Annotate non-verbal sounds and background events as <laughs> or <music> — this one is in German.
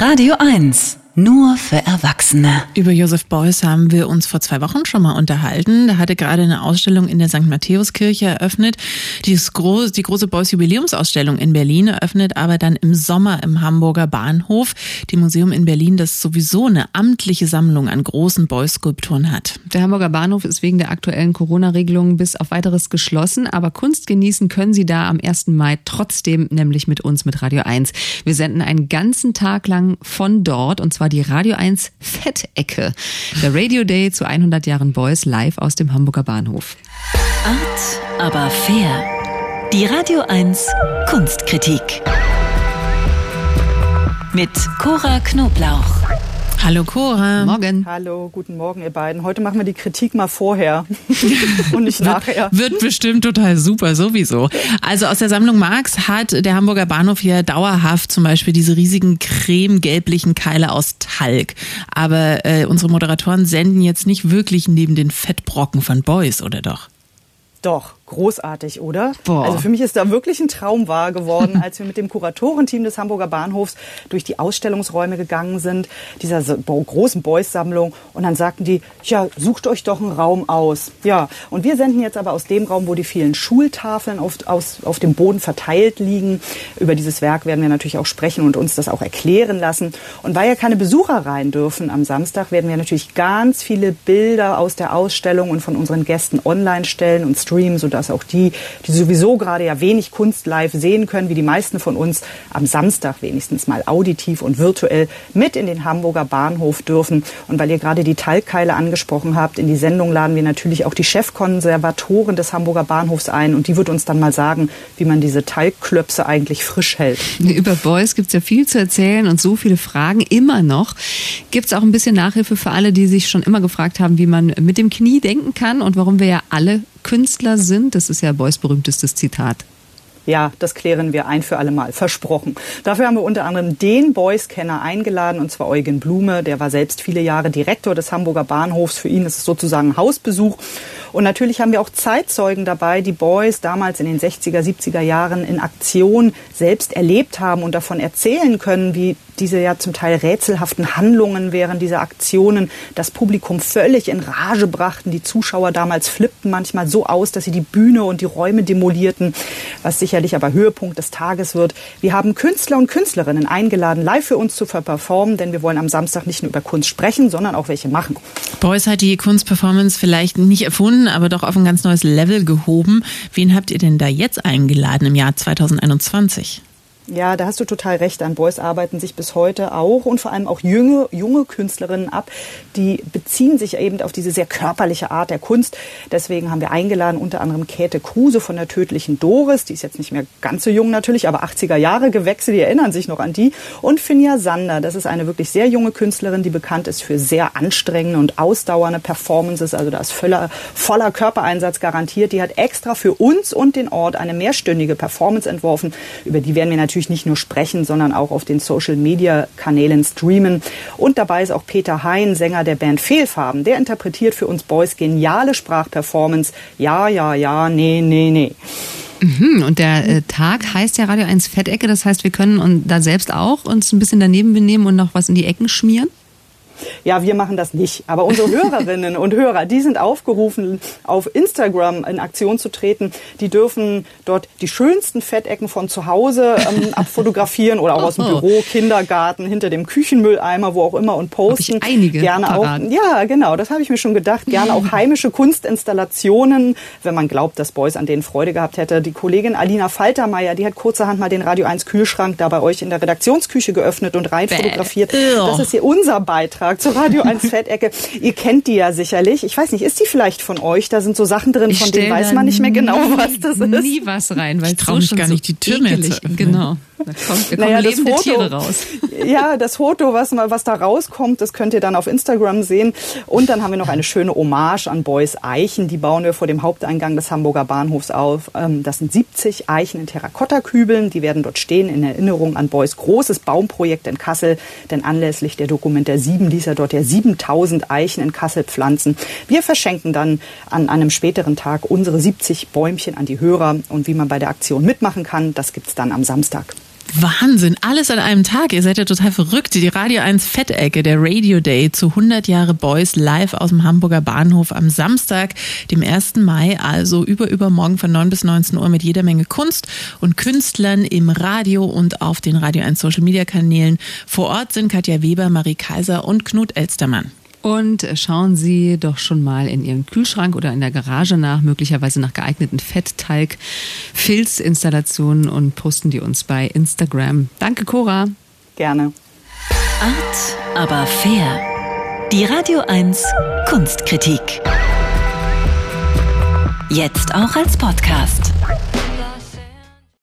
Radio 1. Nur für Erwachsene. Über Josef Beuys haben wir uns vor zwei Wochen schon mal unterhalten. Da hatte gerade eine Ausstellung in der St. Matthäuskirche eröffnet. Die, groß, die große Beuys Jubiläumsausstellung in Berlin eröffnet aber dann im Sommer im Hamburger Bahnhof. Die Museum in Berlin, das sowieso eine amtliche Sammlung an großen Beuys-Skulpturen hat. Der Hamburger Bahnhof ist wegen der aktuellen Corona-Regelungen bis auf weiteres geschlossen, aber Kunst genießen können Sie da am 1. Mai trotzdem, nämlich mit uns, mit Radio 1. Wir senden einen ganzen Tag lang von dort und zwar die Radio 1 Fettecke. Der Radio Day zu 100 Jahren Boys live aus dem Hamburger Bahnhof. Art, aber fair. Die Radio 1 Kunstkritik. Mit Cora Knoblauch. Hallo Cora. Morgen. Hallo, guten Morgen ihr beiden. Heute machen wir die Kritik mal vorher <laughs> und nicht nachher. Wird bestimmt total super, sowieso. Also aus der Sammlung Marx hat der Hamburger Bahnhof hier dauerhaft zum Beispiel diese riesigen creme-gelblichen Keile aus Talg. Aber äh, unsere Moderatoren senden jetzt nicht wirklich neben den Fettbrocken von Boys, oder doch? Doch, großartig, oder? Boah. Also für mich ist da wirklich ein Traum wahr geworden, als wir mit dem Kuratorenteam des Hamburger Bahnhofs durch die Ausstellungsräume gegangen sind, dieser großen Boys-Sammlung. Und dann sagten die, ja, sucht euch doch einen Raum aus. Ja, und wir senden jetzt aber aus dem Raum, wo die vielen Schultafeln auf, aus, auf dem Boden verteilt liegen. Über dieses Werk werden wir natürlich auch sprechen und uns das auch erklären lassen. Und weil ja keine Besucher rein dürfen am Samstag, werden wir natürlich ganz viele Bilder aus der Ausstellung und von unseren Gästen online stellen und streamen, sodass auch die, die sowieso gerade ja wenig Kunst live sehen können, wie die meisten von uns, am Samstag wenigstens mal auditiv und virtuell mit in den Hamburger Bahnhof dürfen. Und weil ihr gerade die Talgkeile angesprochen habt, in die Sendung laden wir natürlich auch die Chefkonservatorin des Hamburger Bahnhofs ein und die wird uns dann mal sagen, wie man diese Talgklöpse eigentlich frisch hält. <laughs> Über Boys gibt es ja viel zu erzählen und so viele Fragen immer noch. Gibt es auch ein bisschen Nachhilfe für alle, die sich schon immer gefragt haben, wie man mit dem Knie denken kann und warum wir ja alle Künstler sind. Das ist ja Beuys berühmtestes Zitat. Ja, das klären wir ein für alle Mal. Versprochen. Dafür haben wir unter anderem den Boys-Kenner eingeladen, und zwar Eugen Blume. Der war selbst viele Jahre Direktor des Hamburger Bahnhofs. Für ihn ist es sozusagen Hausbesuch. Und natürlich haben wir auch Zeitzeugen dabei, die Boys damals in den 60er, 70er Jahren in Aktion selbst erlebt haben und davon erzählen können, wie diese ja zum Teil rätselhaften Handlungen während dieser Aktionen das Publikum völlig in Rage brachten. Die Zuschauer damals flippten manchmal so aus, dass sie die Bühne und die Räume demolierten, was sicherlich aber Höhepunkt des Tages wird. Wir haben Künstler und Künstlerinnen eingeladen, live für uns zu performen, denn wir wollen am Samstag nicht nur über Kunst sprechen, sondern auch welche machen. Beuys hat die Kunstperformance vielleicht nicht erfunden, aber doch auf ein ganz neues Level gehoben. Wen habt ihr denn da jetzt eingeladen im Jahr 2021? Ja, da hast du total recht. An Boys arbeiten sich bis heute auch und vor allem auch junge, junge Künstlerinnen ab, die beziehen sich eben auf diese sehr körperliche Art der Kunst. Deswegen haben wir eingeladen unter anderem Käthe Kruse von der tödlichen Doris, die ist jetzt nicht mehr ganz so jung natürlich, aber 80er Jahre Gewächse, die erinnern sich noch an die. Und Finja Sander, das ist eine wirklich sehr junge Künstlerin, die bekannt ist für sehr anstrengende und ausdauernde Performances. Also da ist voller, voller Körpereinsatz garantiert. Die hat extra für uns und den Ort eine mehrstündige Performance entworfen. Über die werden wir natürlich nicht nur sprechen, sondern auch auf den Social-Media-Kanälen streamen. Und dabei ist auch Peter Hein, Sänger der Band Fehlfarben. Der interpretiert für uns Boys geniale Sprachperformance. Ja, ja, ja, nee, nee, nee. Mhm, und der äh, Tag heißt ja Radio 1 Fettecke. Das heißt, wir können und da selbst auch uns ein bisschen daneben benehmen und noch was in die Ecken schmieren? Ja, wir machen das nicht. Aber unsere <laughs> Hörerinnen und Hörer, die sind aufgerufen, auf Instagram in Aktion zu treten. Die dürfen dort die schönsten Fettecken von zu Hause ähm, <laughs> abfotografieren oder auch aus dem Oh. Büro, Kindergarten, hinter dem Küchenmülleimer, wo auch immer und posten. Hab ich einige Gerne parat. auch. Ja, genau, das habe ich mir schon gedacht. Gerne auch <laughs> heimische Kunstinstallationen, wenn man glaubt, dass Beuys an denen Freude gehabt hätte. Die Kollegin Alina Faltermeier, die hat kurzerhand mal den Radio 1 Kühlschrank da bei euch in der Redaktionsküche geöffnet und rein Bäh. fotografiert. Das ist hier unser Beitrag zur Radio 1 Fettecke. Ihr kennt die ja sicherlich. Ich weiß nicht, ist die vielleicht von euch? Da sind so Sachen drin, von denen weiß man nicht mehr genau, nie, was das ist. Nie was rein, weil Ich trau so mich gar so nicht, die Tür mehr zu ekelig. öffnen. Genau. Da kommt, da kommen Naja, das lebende Foto, Tiere raus. Ja, das Foto, was, was da rauskommt, das könnt ihr dann auf Instagram sehen. Und dann haben wir noch eine schöne Hommage an Beuys Eichen. Die bauen wir vor dem Haupteingang des Hamburger Bahnhofs auf. Ähm, Das sind 70 Eichen in Terrakottakübeln. Die werden dort stehen in Erinnerung an Beuys großes Baumprojekt in Kassel. Denn anlässlich der Dokument der Sieben ließ er dort ja 7000 Eichen in Kassel pflanzen. Wir verschenken dann an einem späteren Tag unsere 70 Bäumchen an die Hörer. Und wie man bei der Aktion mitmachen kann, das gibt's dann am Samstag. Wahnsinn, alles an einem Tag. Ihr seid ja total verrückt. Die Radio 1 Fettecke, der Radio Day zu 100 Jahre Boys live aus dem Hamburger Bahnhof am Samstag, dem 1. Mai, also über übermorgen von 9 bis 19 Uhr mit jeder Menge Kunst und Künstlern im Radio und auf den Radio 1 Social Media Kanälen. Vor Ort sind Katja Weber, Marie Kaiser und Knut Elstermann. Und schauen Sie doch schon mal in Ihren Kühlschrank oder in der Garage nach, möglicherweise nach geeigneten Fettteig, Filzinstallationen und posten die uns bei Instagram. Danke, Cora. Gerne. Art, aber fair. Die Radio 1 Kunstkritik. Jetzt auch als Podcast.